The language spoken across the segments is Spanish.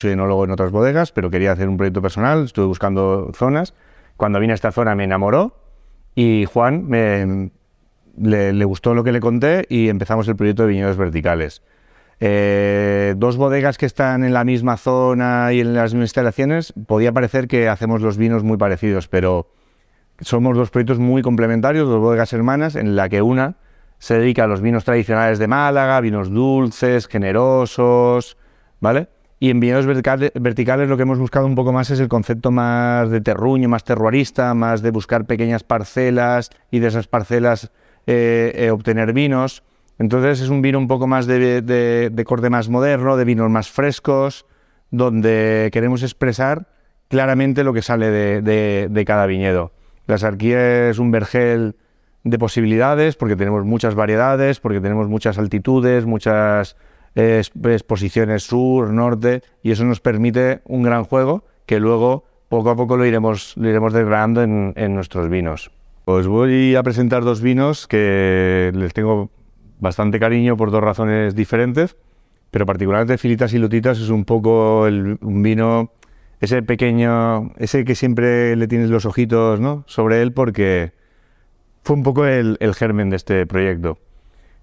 soy enólogo en otras bodegas, pero quería hacer un proyecto personal, estuve buscando zonas. Cuando vine a esta zona me enamoró y Juan le, gustó lo que le conté y empezamos el proyecto de viñedos verticales. Eh, dos bodegas que están en la misma zona y en las mismas instalaciones, podía parecer que hacemos los vinos muy parecidos, pero somos dos proyectos muy complementarios, dos bodegas hermanas, en la que una se dedica a los vinos tradicionales de Málaga, vinos dulces, generosos, ¿vale? Y en viñedos verticales, lo que hemos buscado un poco más es el concepto más de terruño, más terroirista, más de buscar pequeñas parcelas y de esas parcelas eh, eh, obtener vinos. Entonces es un vino un poco más de, corte más moderno, de vinos más frescos, donde queremos expresar claramente lo que sale de, cada viñedo. La sarquía es un vergel de posibilidades porque tenemos muchas variedades, porque tenemos muchas altitudes, muchas exposiciones sur, norte, y eso nos permite un gran juego que luego poco a poco lo iremos, lo iremos desgranando en, nuestros vinos. Pues voy a presentar dos vinos que les tengo bastante cariño por dos razones diferentes, pero particularmente Filitas y Lutitas es un poco un vino, ese pequeño, ese que siempre le tienes los ojitos ¿no? sobre él porque fue un poco el, el germen de este proyecto.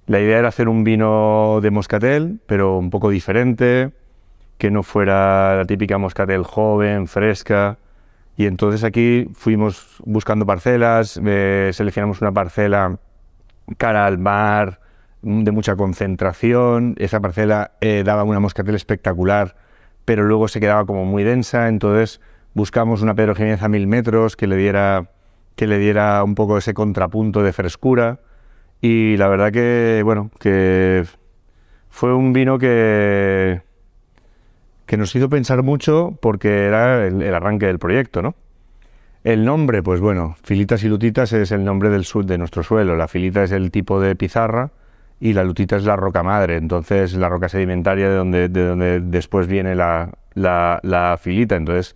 La idea era hacer un vino de moscatel, pero un poco diferente, que no fuera la típica moscatel joven, fresca. Y entonces aquí fuimos buscando parcelas, eh, seleccionamos una parcela cara al mar, de mucha concentración. Esa parcela eh, daba una moscatel espectacular, pero luego se quedaba como muy densa. Entonces buscamos una Pedro a mil metros que le diera, que le diera un poco ese contrapunto de frescura. Y la verdad que, bueno, que fue un vino que, que nos hizo pensar mucho porque era el, arranque del proyecto, ¿no? El nombre, pues bueno, filitas y lutitas es el nombre del sur de nuestro suelo. La filita es el tipo de pizarra y la lutita es la roca madre. Entonces, la roca sedimentaria de donde, de donde después viene la, la, filita. Entonces,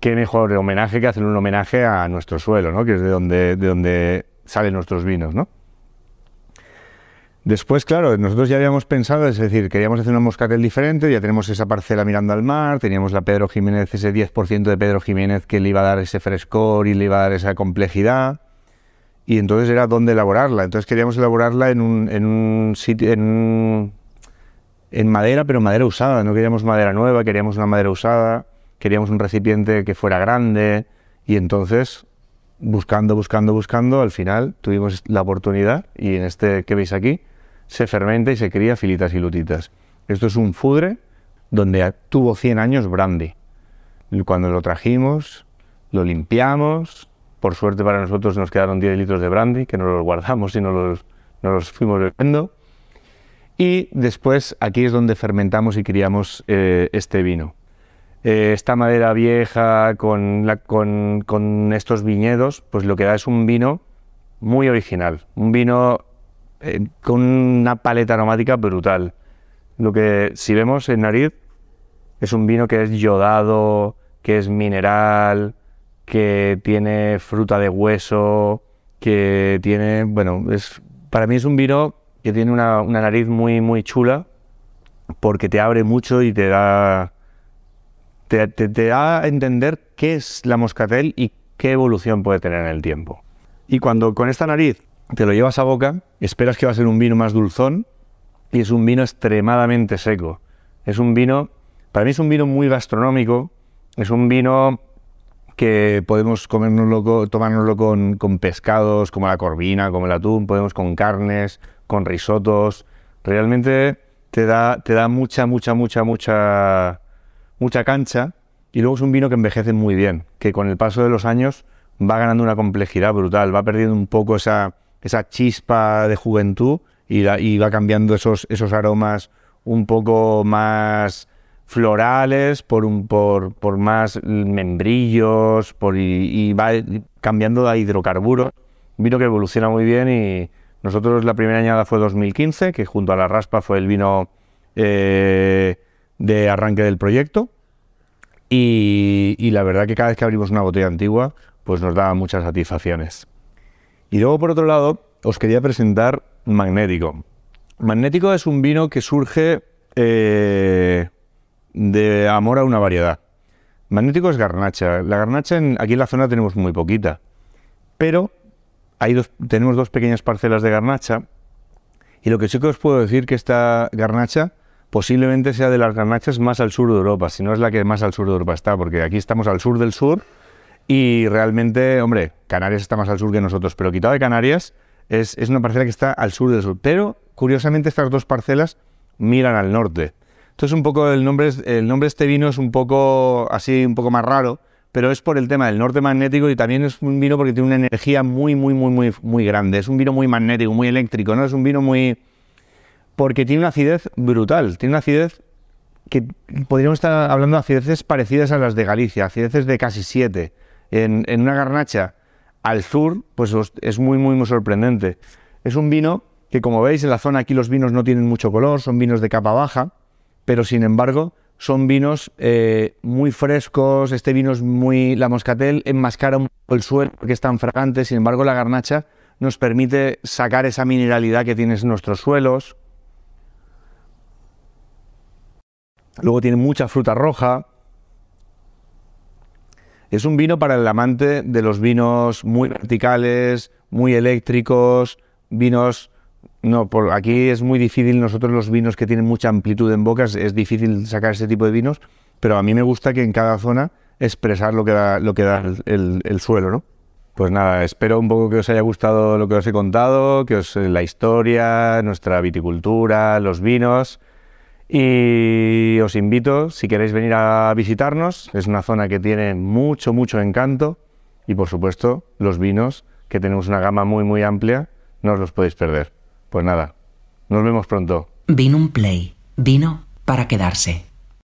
qué mejor homenaje que hacer un homenaje a nuestro suelo, ¿no? Que es de donde, de donde salen nuestros vinos, ¿no? Después, claro, nosotros ya habíamos pensado, es decir, queríamos hacer una moscatel diferente, ya tenemos esa parcela mirando al mar, teníamos la Pedro Jiménez, ese 10% de Pedro Jiménez que le iba a dar ese frescor y le iba a dar esa complejidad, y entonces era dónde elaborarla. Entonces queríamos elaborarla en un, en un sitio, en, en madera, pero madera usada, no queríamos madera nueva, queríamos una madera usada, queríamos un recipiente que fuera grande, y entonces buscando, buscando, buscando, al final tuvimos la oportunidad, y en este que veis aquí, se fermenta y se cría filitas y lutitas. Esto es un fudre donde tuvo 100 años brandy. Cuando lo trajimos, lo limpiamos. Por suerte para nosotros nos quedaron 10 litros de brandy, que nos los guardamos y nos los, los fuimos bebiendo. Y después aquí es donde fermentamos y criamos eh, este vino. Eh, esta madera vieja con, con, con estos viñedos, pues lo que da es un vino muy original, un vino eh, con una paleta aromática brutal. Lo que si vemos en nariz es un vino que es yodado, que es mineral, que tiene fruta de hueso, que tiene, bueno, es, para mí es un vino que tiene una, nariz muy, muy chula porque te abre mucho y te da, te, te da a entender qué es la moscatel y qué evolución puede tener en el tiempo. Y cuando con esta nariz te lo llevas a boca, esperas que va a ser un vino más dulzón y es un vino extremadamente seco. Es un vino, para mí es un vino muy gastronómico, es un vino que podemos comérnoslo, tomárnoslo con, con pescados como la corvina, como el atún, podemos con carnes, con risotos. Realmente te da, te da mucha, mucha, mucha, mucha, mucha cancha. Y luego es un vino que envejece muy bien, que con el paso de los años va ganando una complejidad brutal, va perdiendo un poco esa, esa chispa de juventud y, va cambiando esos, esos aromas un poco más florales, por, un, por, por más membrillos, y, va cambiando a hidrocarburos. Vino que evoluciona muy bien y nosotros la primera añada fue 2015, que junto a la raspa fue el vino eh, de arranque del proyecto. Y, y, la verdad que cada vez que abrimos una botella antigua, pues nos da muchas satisfacciones. Y luego, por otro lado, os quería presentar Magnético. Magnético es un vino que surge eh, de amor a una variedad. Magnético es garnacha. La garnacha en, aquí en la zona tenemos muy poquita, pero hay tenemos dos pequeñas parcelas de garnacha y lo que sí que os puedo decir que esta garnacha posiblemente sea de las garnachas más al sur de Europa, si no es la que más al sur de Europa está, porque aquí estamos al sur del sur y realmente, hombre, Canarias está más al sur que nosotros, pero quitado de Canarias es, una parcela que está al sur del sur. Pero curiosamente estas dos parcelas miran al norte. Entonces un poco el nombre, el nombre de este vino es un poco así, un poco más raro, pero es por el tema del norte magnético y también es un vino porque tiene una energía muy, muy, muy, muy, muy grande. Es un vino muy magnético, muy eléctrico, ¿no? Es un vino muy... porque tiene una acidez brutal, tiene una acidez que podríamos estar hablando de acideces parecidas a las de Galicia, acideces de casi 7. En, una garnacha al sur, pues es muy, muy, muy sorprendente. Es un vino que, como veis, en la zona aquí los vinos no tienen mucho color, son vinos de capa baja, pero sin embargo son vinos eh, muy frescos, este vino es muy... La moscatel enmascara un poco el suelo porque es tan fragante, sin embargo la garnacha nos permite sacar esa mineralidad que tienen nuestros suelos. Luego tiene mucha fruta roja. Es un vino para el amante de los vinos muy verticales, muy eléctricos, vinos no, por aquí es muy difícil, nosotros los vinos que tienen mucha amplitud en bocas, es difícil sacar ese tipo de vinos, pero a mí me gusta que en cada zona expresar lo que da, lo que da el, suelo, ¿no? Pues nada, espero un poco que os haya gustado lo que os he contado, que os la historia, nuestra viticultura, los vinos. Y os invito, si queréis venir a visitarnos, es una zona que tiene mucho, mucho encanto. Y por supuesto, los vinos, que tenemos una gama muy, muy amplia, no os los podéis perder. Pues nada, nos vemos pronto. Vino play, vino para quedarse.